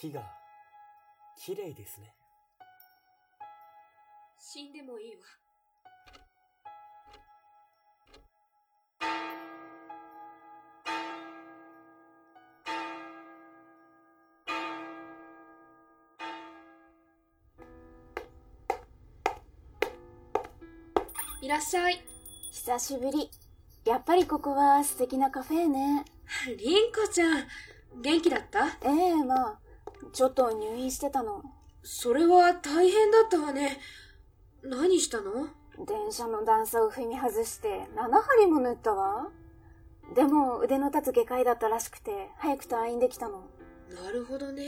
月が、綺麗ですね。死んでもいいわ。いらっしゃい。久しぶり。やっぱりここは素敵なカフェね。りんこちゃん、元気だった？ええまあ、ちょっと入院してたの。それは大変だったわね。何したの？電車の段差を踏み外して7針も縫ったわ。でも腕の立つ外科医だったらしくて、早く退院できたの。なるほどね。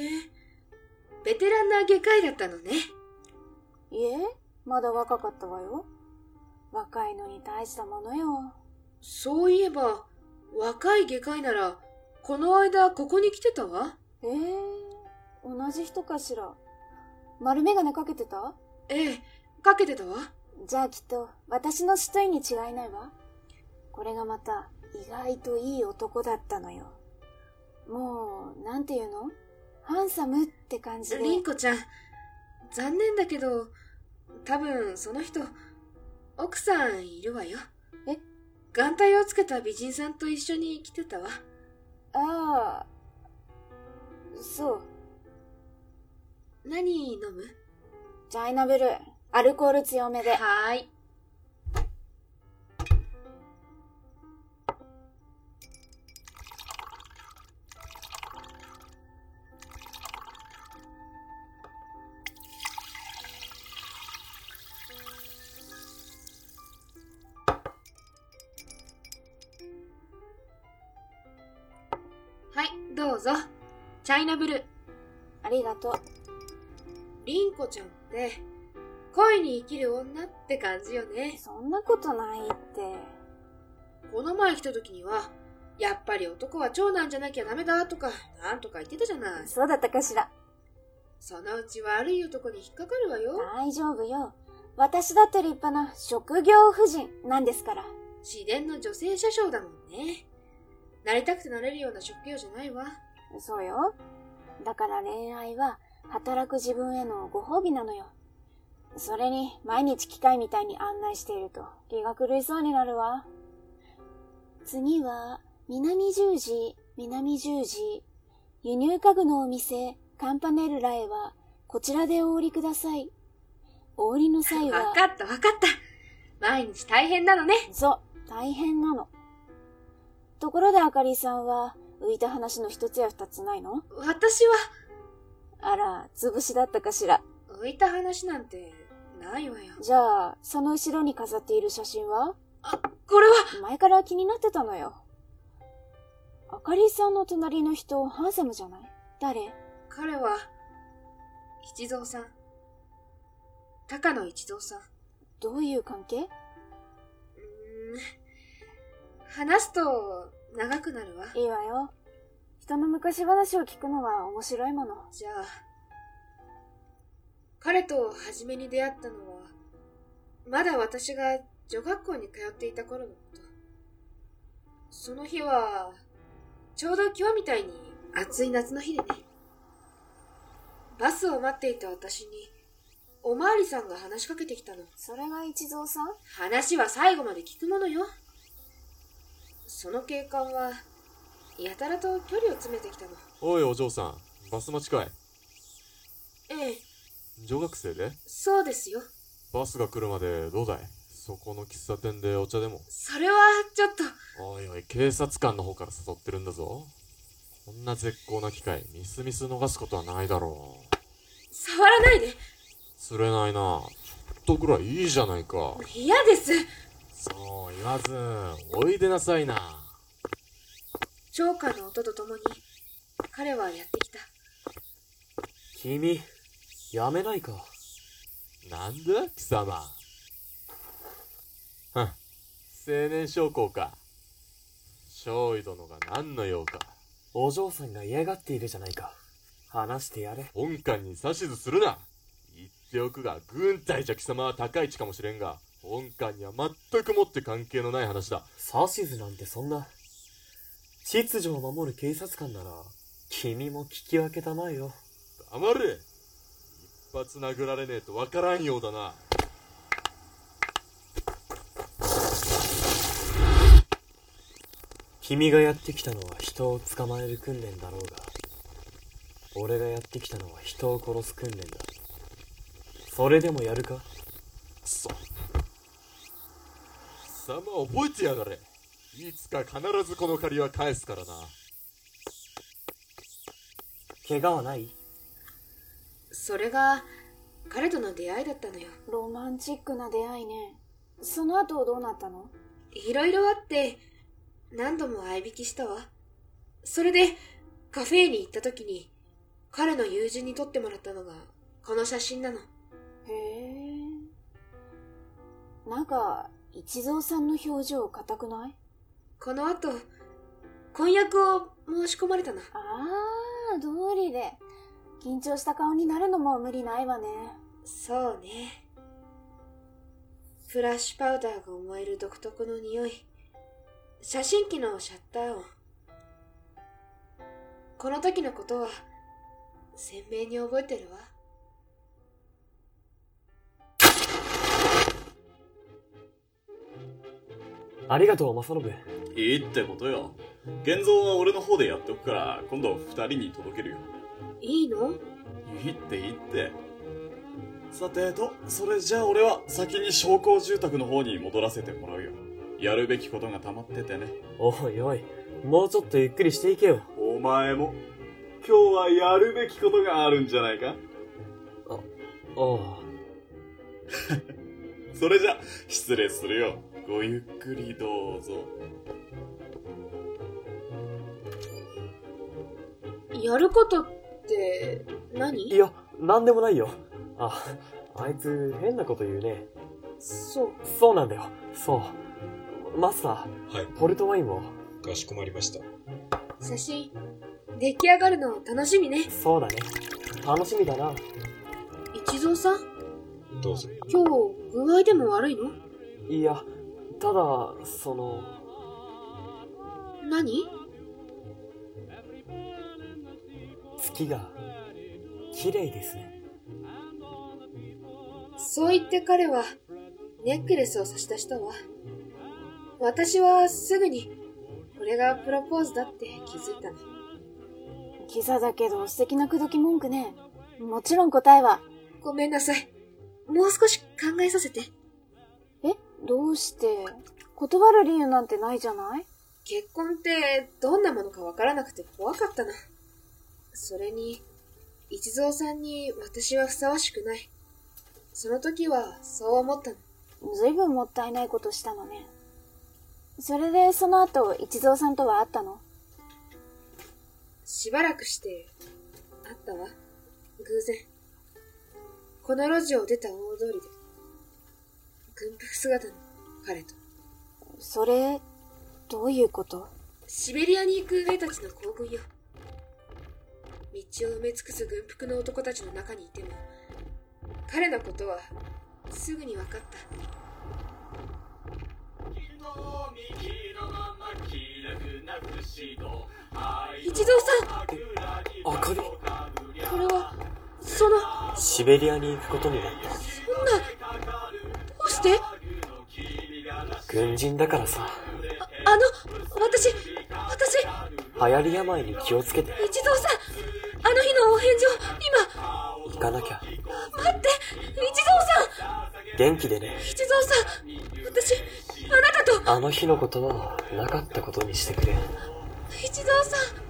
ベテランな外科医だったのね。いえ、まだ若かったわよ。若いのに大したものよ。そういえば、若い外科医なら、この間ここに来てたわ。ええ同じ人かしら？丸眼鏡かけてた？ええ、かけてたわ。じゃあきっと私の知といに違いないわ。これがまた意外といい男だったのよ。もう、なんていうの？ハンサムって感じで。りんこちゃん、残念だけど、多分その人、奥さんいるわよ。え？眼帯をつけた美人さんと一緒に来てたわ。ああ、そう。何飲む？チャイナブルー、アルコール強めで。はーい。はい、どうぞ。チャイナブルー。ありがとう。りんこちゃんって、恋に生きる女って感じよね。そんなことないって。この前来た時には、やっぱり男は長男じゃなきゃダメだとか、なんとか言ってたじゃない。そうだったかしら。そのうち悪い男に引っかかるわよ。大丈夫よ。私だって立派な職業婦人なんですから。自然の女性車掌だもんね。なりたくてなれるような職業じゃないわ。そうよ。だから恋愛は働く自分へのご褒美なのよ。それに毎日機械みたいに案内していると気が狂いそうになるわ。次は南十字、南十字。輸入家具のお店、カンパネルラへはこちらでお降りください。お降りの際は。わかったわかった。毎日大変なのね。そう、大変なの。ところであかりさんは浮いた話の一つや二つないの？私は、あら、潰しだったかしら。浮いた話なんてないわよ。じゃあ、その後ろに飾っている写真は？あ、これは、前から気になってたのよ。あかりさんの隣の人、ハンサムじゃない？誰？彼は、一蔵さん。高野一蔵さん。どういう関係？うーん。話すと長くなるわ。いいわよ。人の昔話を聞くのは面白いもの。じゃあ、彼と初めに出会ったのは、まだ私が女学校に通っていた頃のこと。その日は、ちょうど今日みたいに暑い夏の日でね。バスを待っていた私に、おまわりさんが話しかけてきたの。それが一蔵さん？話は最後まで聞くものよ。その警官は、やたらと距離を詰めてきたの。おいお嬢さん、バス待ちかいええ、女学生で？そうですよ。バスが来るまでどうだい？そこの喫茶店でお茶でも？それは、ちょっと、おいおい、警察官の方から誘ってるんだぞ。こんな絶好な機会、ミスミス逃すことはないだろう。触らないで。釣れないなちょっとぐらいいいじゃないか。嫌です。そう言わず、おいでなさいな。超過の音とともに、彼はやってきた。君、やめないか。なんだ貴様。はん、青年将校か。少尉殿が何の用か。お嬢さんが嫌がっているじゃないか。話してやれ。本官に指図するな言っておくが、軍隊じゃ貴様は高い地かもしれんが、本官には全くもって関係のない話だ。指図なんてそんな。秩序を守る警察官なら、君も聞き分けたまえよ。黙れ。一発殴られねえとわからんようだな。君がやってきたのは人を捕まえる訓練だろうが、俺がやってきたのは人を殺す訓練だ。それでもやるか？くそ。貴様覚えてやがれいつか必ずこの借りは返すからな怪我はない？それが彼との出会いだったのよ。ロマンチックな出会いね。その後どうなったの？いろいろあって、何度も相引きしたわ。それで、カフェに行った時に、彼の友人に撮ってもらったのが、この写真なの。へえ。なんか、一蔵さんの表情硬くない？この後、婚約を申し込まれたの。ああ、通りで。緊張した顔になるのも無理ないわね。そうね。フラッシュパウダーが思える独特の匂い。写真機のシャッター音。この時のことは、鮮明に覚えてるわ。ありがとう、正信。いいってことよ。現像は俺の方でやっておくから、今度二人に届けるよ。いいの？いいっていいって。さてと、それじゃあ俺は先に商工住宅の方に戻らせてもらうよ。やるべきことが溜まっててね。おいおい、もうちょっとゆっくりしていけよ。お前も、今日はやるべきことがあるんじゃないか？おう。それじゃ、失礼するよ。ごゆっくりどうぞ。やることって何、いや、なんでもないよ。あ、あいつ変なこと言うね。そう。そうなんだよ。そう。マスター、はい、ポルトワインを。かしこまりました。写真、出来上がるの楽しみね。そうだね。楽しみだな。一蔵さん？どうぞ。今日、具合でも悪いの？いや、ただ、その、何？月が、綺麗ですね。そう言って彼は、ネックレスを差し出したわ。私はすぐに、これがプロポーズだって気づいたの。キザだけど素敵な口説き文句ね。もちろん答えは。ごめんなさい。もう少し考えさせて。え？どうして？断る理由なんてないじゃない？結婚ってどんなものかわからなくて怖かったの。それに、一蔵さんに私はふさわしくない。その時はそう思ったの。ずいぶんもったいないことしたのね。それでその後一蔵さんとは会ったの？しばらくして、会ったわ。偶然。この路地を出た大通りで。軍服姿の彼と。それ、どういうこと？シベリアに行く兵たちの行軍よ。道を埋め尽くす軍服の男たちの中にいても、彼のことはすぐに分かった。一蔵さんあかり、これは、その、シベリアに行くことになった。そんな、どうして？軍人だからさ、あの、私、私、流行り病に気をつけて、一蔵さんあのお返事を、今、行かなきゃ。待って一蔵さん元気でね。一蔵さん私、あなたと、あの日のことは、なかったことにしてくれ。一蔵さん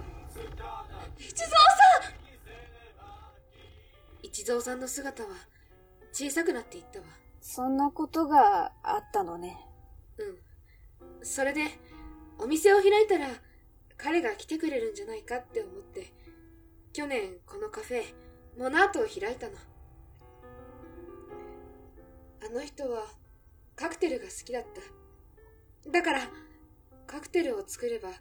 一蔵さん一蔵さんの姿は小さくなっていったわ。そんなことがあったのね。うん。それで、お店を開いたら、彼が来てくれるんじゃないかって思って、去年このカフェ、モナートを開いたの。あの人は、カクテルが好きだった。だから、カクテルを作れば、あ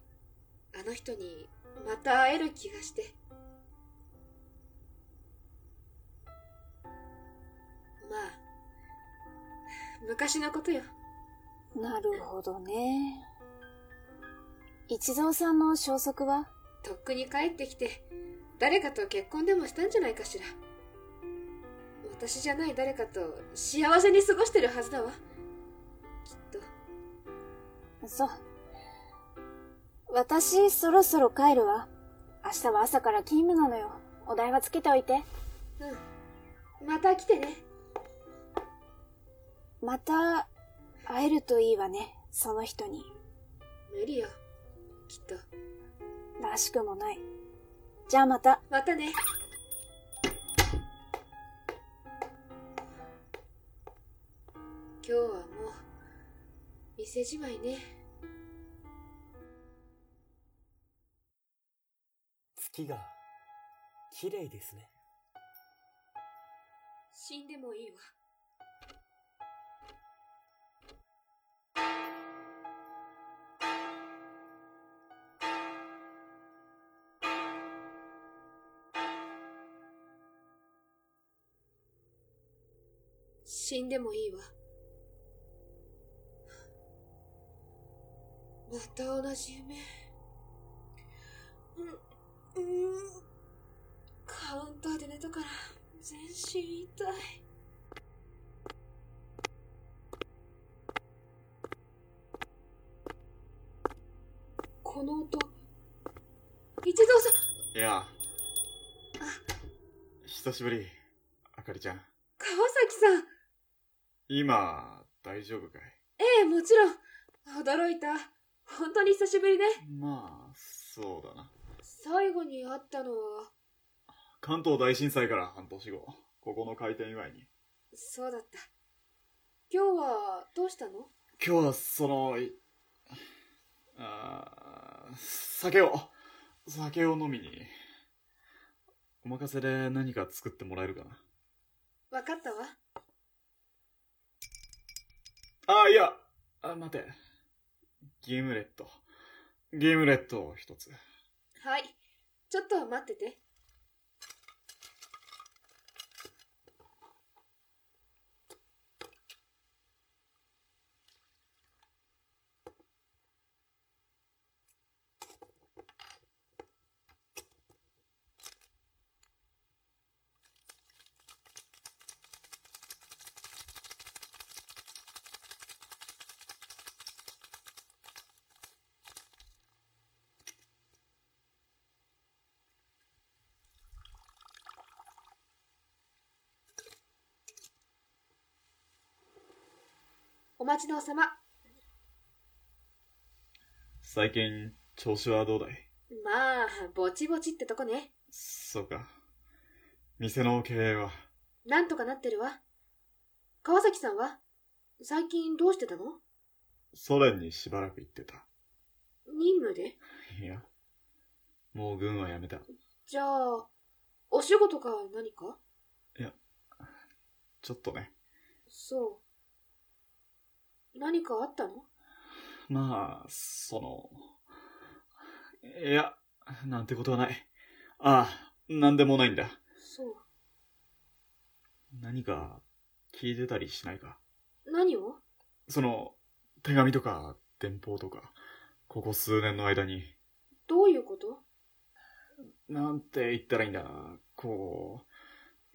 の人にまた会える気がして。まあ、昔のことよ。なるほどね。一蔵さんの消息は？とっくに帰ってきて、誰かと結婚でもしたんじゃないかしら。私じゃない誰かと幸せに過ごしてるはずだわ。きっと。そう。私、そろそろ帰るわ。明日は朝から勤務なのよ。お代はつけておいて。うん。また来てね。また、会えるといいわね。その人に。無理よ。きっと。らしくもない。じゃあまた。またね。今日はもう、店じまいね。月が綺麗ですね死んでもいいわ。死んでもいいわ。また同じ夢。うん、うん。カウンターで寝たから全身痛い。この音。一蔵さん、いや。久しぶり、あかりちゃん。川崎さん。今、大丈夫かい？ええ、もちろん。驚いた。本当に久しぶりね。まあ、そうだな。最後に会ったのは、関東大震災から半年後、ここの開店祝いに。そうだった。今日はどうしたの？今日は、その、いあー酒を、酒を飲みに。お任せで何か作ってもらえるかな。わかったわ。あ、いや、あ、待て。ゲームレット。ゲームレットを一つ。はい。ちょっと待ってて。待ちどうさま。最近、調子はどうだい？まあ、ぼちぼちってとこね。そうか。店の経営は、なんとかなってるわ。川崎さんは？最近どうしてたの？ソ連にしばらく行ってた。任務で？いや、もう軍は辞めた。じゃあ、お仕事か何か？ちょっとね。そう。何かあったの？まあ、その、いや、なんてことはない。ああ、なんでもないんだ。そう。何か聞いてたりしないか？何を？その、手紙とか電報とか、ここ数年の間に、どういうこと？なんて言ったらいいんだな。こ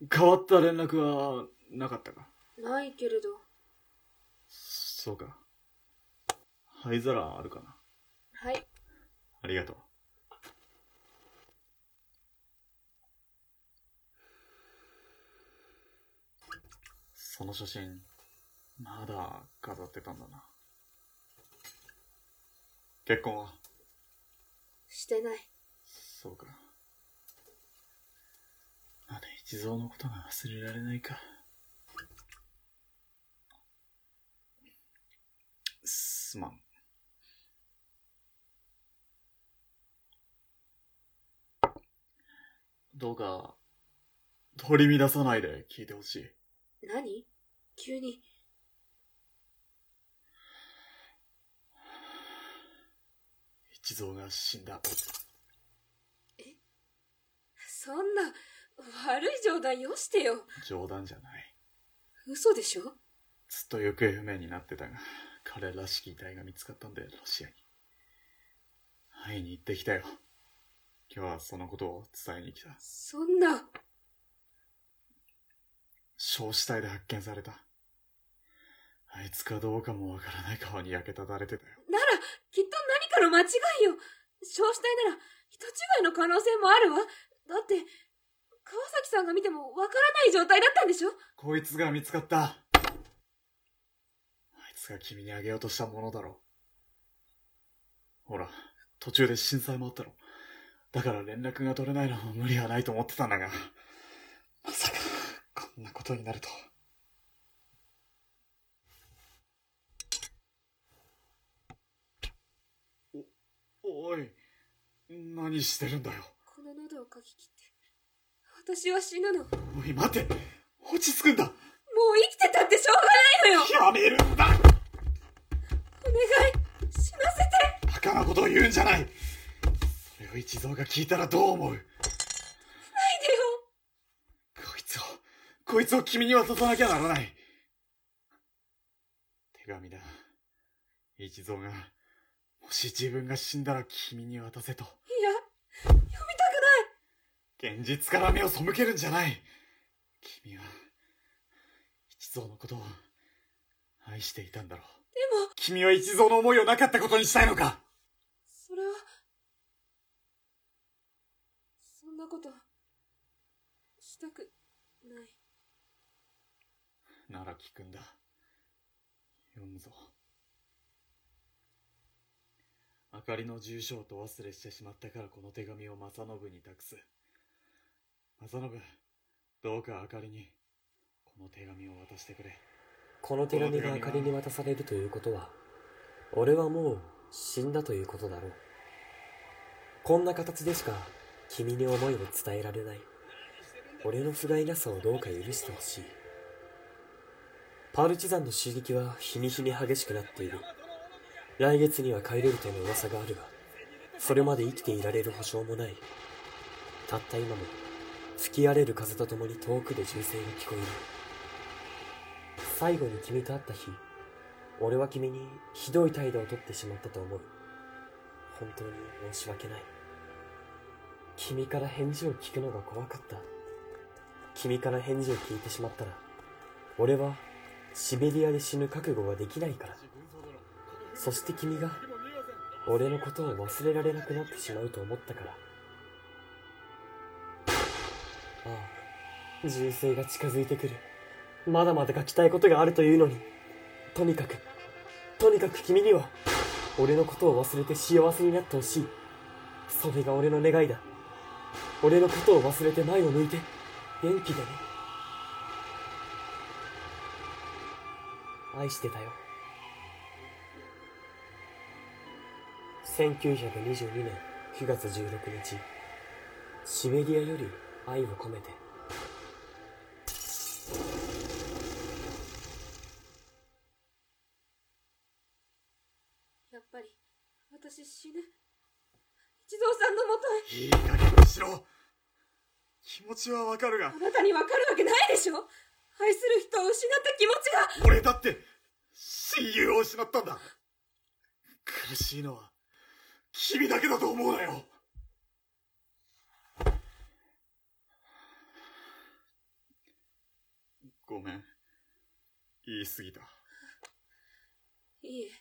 う、変わった連絡はなかったか？ないけれど。そうか。灰皿あるかなはい。ありがとう。その写真、まだ飾ってたんだな。結婚は？してない。そうか。あの一蔵のことが忘れられないか。すまん。どうか、取り乱さないで聞いてほしい。何？急に。一蔵が死んだ。そんな、悪い冗談よしてよ。冗談じゃない。嘘でしょ？ずっと行方不明になってたが、彼らしき遺体が見つかったんで、ロシアに。会いに行ってきたよ。今日はそのことを伝えに来た。そんな、焼死体で発見された。あいつかどうかもわからない顔に焼けただれてたよ。なら、きっと何かの間違いよ。焼死体なら、人違いの可能性もあるわ。だって、川崎さんが見てもわからない状態だったんでしょ？こいつが見つかった。が君にあげようとしたものだろう。ほら、途中で震災もあったろ。だから連絡が取れないのも無理はないと思ってたんだが、まさか、こんなことになると。お、おい、何してるんだよ。この喉をかき切って、私は死ぬの。もうおい、待て落ち着くんだ生きてたってしょうがないのよやめるんだお願い、死なせてバカなことを言うんじゃないそれを一蔵が聞いたらどう思う？ないでよこいつを、こいつを君に渡さなきゃならない。手紙だ。一蔵が、もし自分が死んだら君に渡せと。いや、読みたくない現実から目を背けるんじゃない。君は、一蔵のことを愛していたんだろう。君は一蔵の思いをなかったことにしたいのか？それは、そんなこと、したくない。なら聞くんだ。読むぞ。あかりの住所をと忘れしてしまったからこの手紙を正信に託す。正信、どうかあかりに、この手紙を渡してくれ。この手紙があかりに渡されるということは、俺はもう死んだということだろう。こんな形でしか君に思いを伝えられない。俺の不甲斐なさをどうか許してほしい。パルチザンの襲撃は日に日に激しくなっている。来月には帰れるとの噂があるが、それまで生きていられる保証もない。たった今も、吹き荒れる風とともに遠くで銃声が聞こえる。最後に君と会った日、俺は君にひどい態度をとってしまったと思う。本当に申し訳ない。君から返事を聞くのが怖かった。君から返事を聞いてしまったら、俺はシベリアで死ぬ覚悟ができないから。そして君が俺のことを忘れられなくなってしまうと思ったから。ああ、銃声が近づいてくる。まだまだ書きたいことがあるというのに。とにかく、とにかく君には、俺のことを忘れて幸せになってほしい。それが俺の願いだ。俺のことを忘れて前を向いて、元気でね。愛してたよ。1922年9月16日、シベリアより愛を込めて。やっぱり、私死ぬ。一蔵さんのもとへ。いい加減にしろ気持ちはわかるがあ、なたにわかるわけないでしょ愛する人を失った気持ちが。俺だって、親友を失ったんだ苦しいのは、君だけだと思うなよごめん。言い過ぎた。いいえ、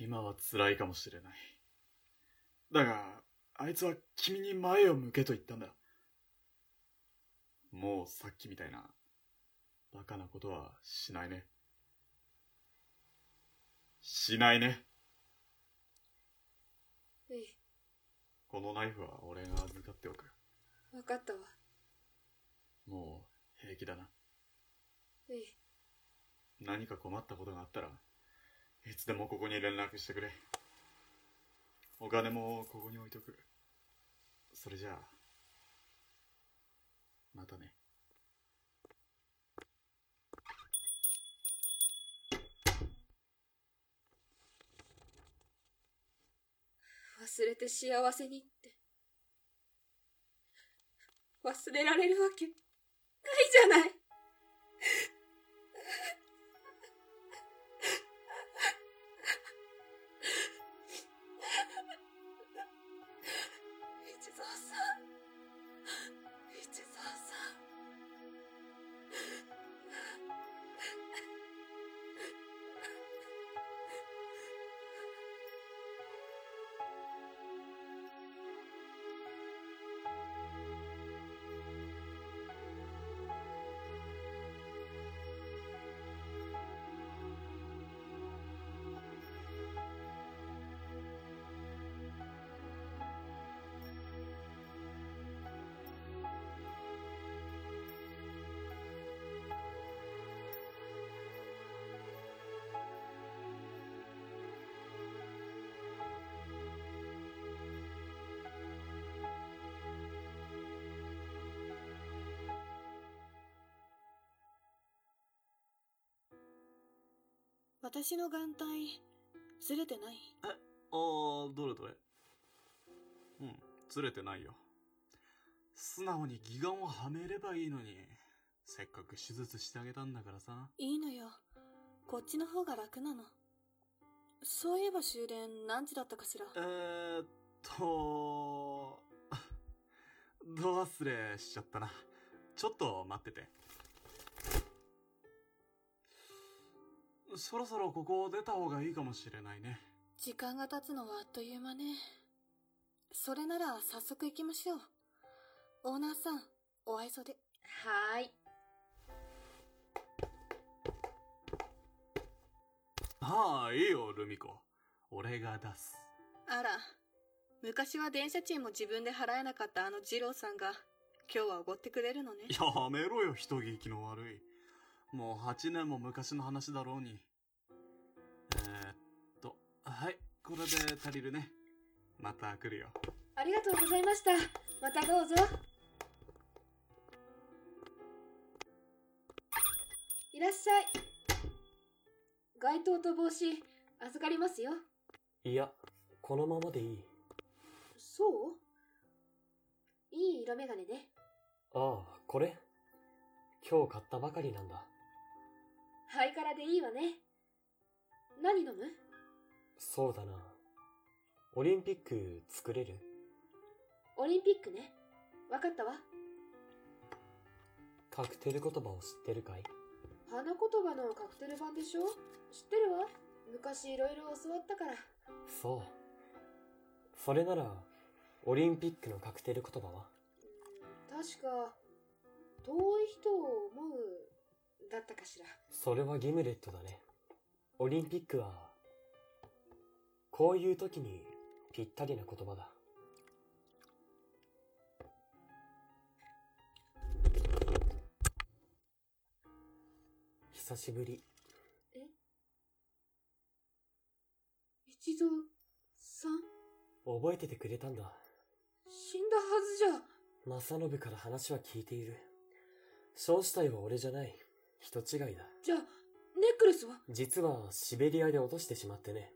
今は辛いかもしれない。だが、あいつは君に前を向けと言ったんだ。もうさっきみたいな、バカなことはしないね。しないね。ええ、このナイフは俺が預かっておく。わかったわ。もう平気だな。ええ、何か困ったことがあったら、いつでもここに連絡してくれ。お金もここに置いとく。それじゃあ、またね。忘れて幸せにって。忘れられるわけないじゃない。私の眼帯、ずれてない？あー、どれどれ？うん、ずれてないよ。素直に義眼をはめればいいのに。せっかく手術してあげたんだからさ。いいのよ。こっちの方が楽なの。そういえば終電何時だったかしら？えーっと、ど忘れしちゃったな。ちょっと待ってて。そろそろここを出た方がいいかもしれないね。時間が経つのはあっという間ね。それなら早速行きましょう。オーナーさん、お愛想で。はーい。ああ、いいよ、ルミ子。俺が出す。あら、昔は電車賃も自分で払えなかったあの二郎さんが、今日はおごってくれるのね。やめろよ、人聞きの悪い。もう8年も昔の話だろうに。えー、っと、はい、これで足りるね。また来るよ。ありがとうございました。またどうぞ。いらっしゃい。街灯と帽子、預かりますよ。いや、このままでいい。そう？いい色眼鏡ね。ああ、これ？今日買ったばかりなんだ。ハイカラでいいわね。何飲む？そうだな。オリンピック作れる？オリンピックね。わかったわ。カクテル言葉を知ってるかい？花言葉のカクテル版でしょ？知ってるわ。昔いろいろ教わったから。そう。それなら、オリンピックのカクテル言葉は？うん確か、遠い人を思う、だったかしら。それはギムレットだね。オリンピックは、こういう時にぴったりな言葉だ。久しぶり。え？一蔵さん？覚えててくれたんだ。死んだはずじゃ。正信から話は聞いている。小死体は俺じゃない。人違いだ。じゃあ、ネックレスは？実はシベリアで落としてしまってね。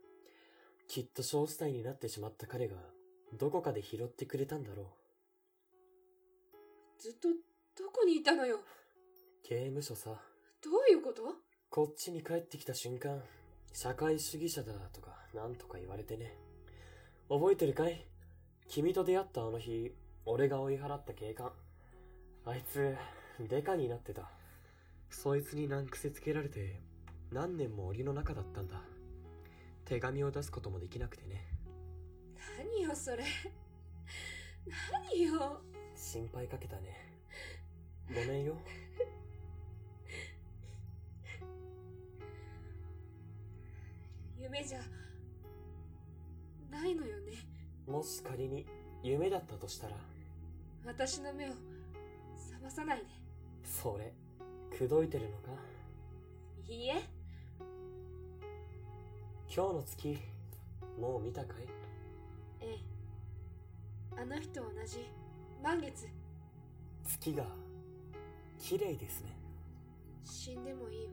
きっと小死体になってしまった彼が、どこかで拾ってくれたんだろずっと、どこにいたのよ？う。刑務所さ。どういうこと？こっちに帰ってきた瞬間、社会主義者だとか、なんとか言われてね。覚えてるかい？君と出会ったあの日、俺が追い払った警官。あいつ、デカになってた。そいつに難癖つけられて、何年も檻の中だったんだ。手紙を出すこともできなくてね。何よ、それ。何よ。心配かけたね。ごめんよ。夢じゃ、ないのよね。もし仮に夢だったとしたら、私の目を、覚まさないで。それ、口説いてるのか？いいえ、今日の月、もう見たかい？ええ。あの日と同じ、満月、月が、綺麗ですね。死んでもいいわ。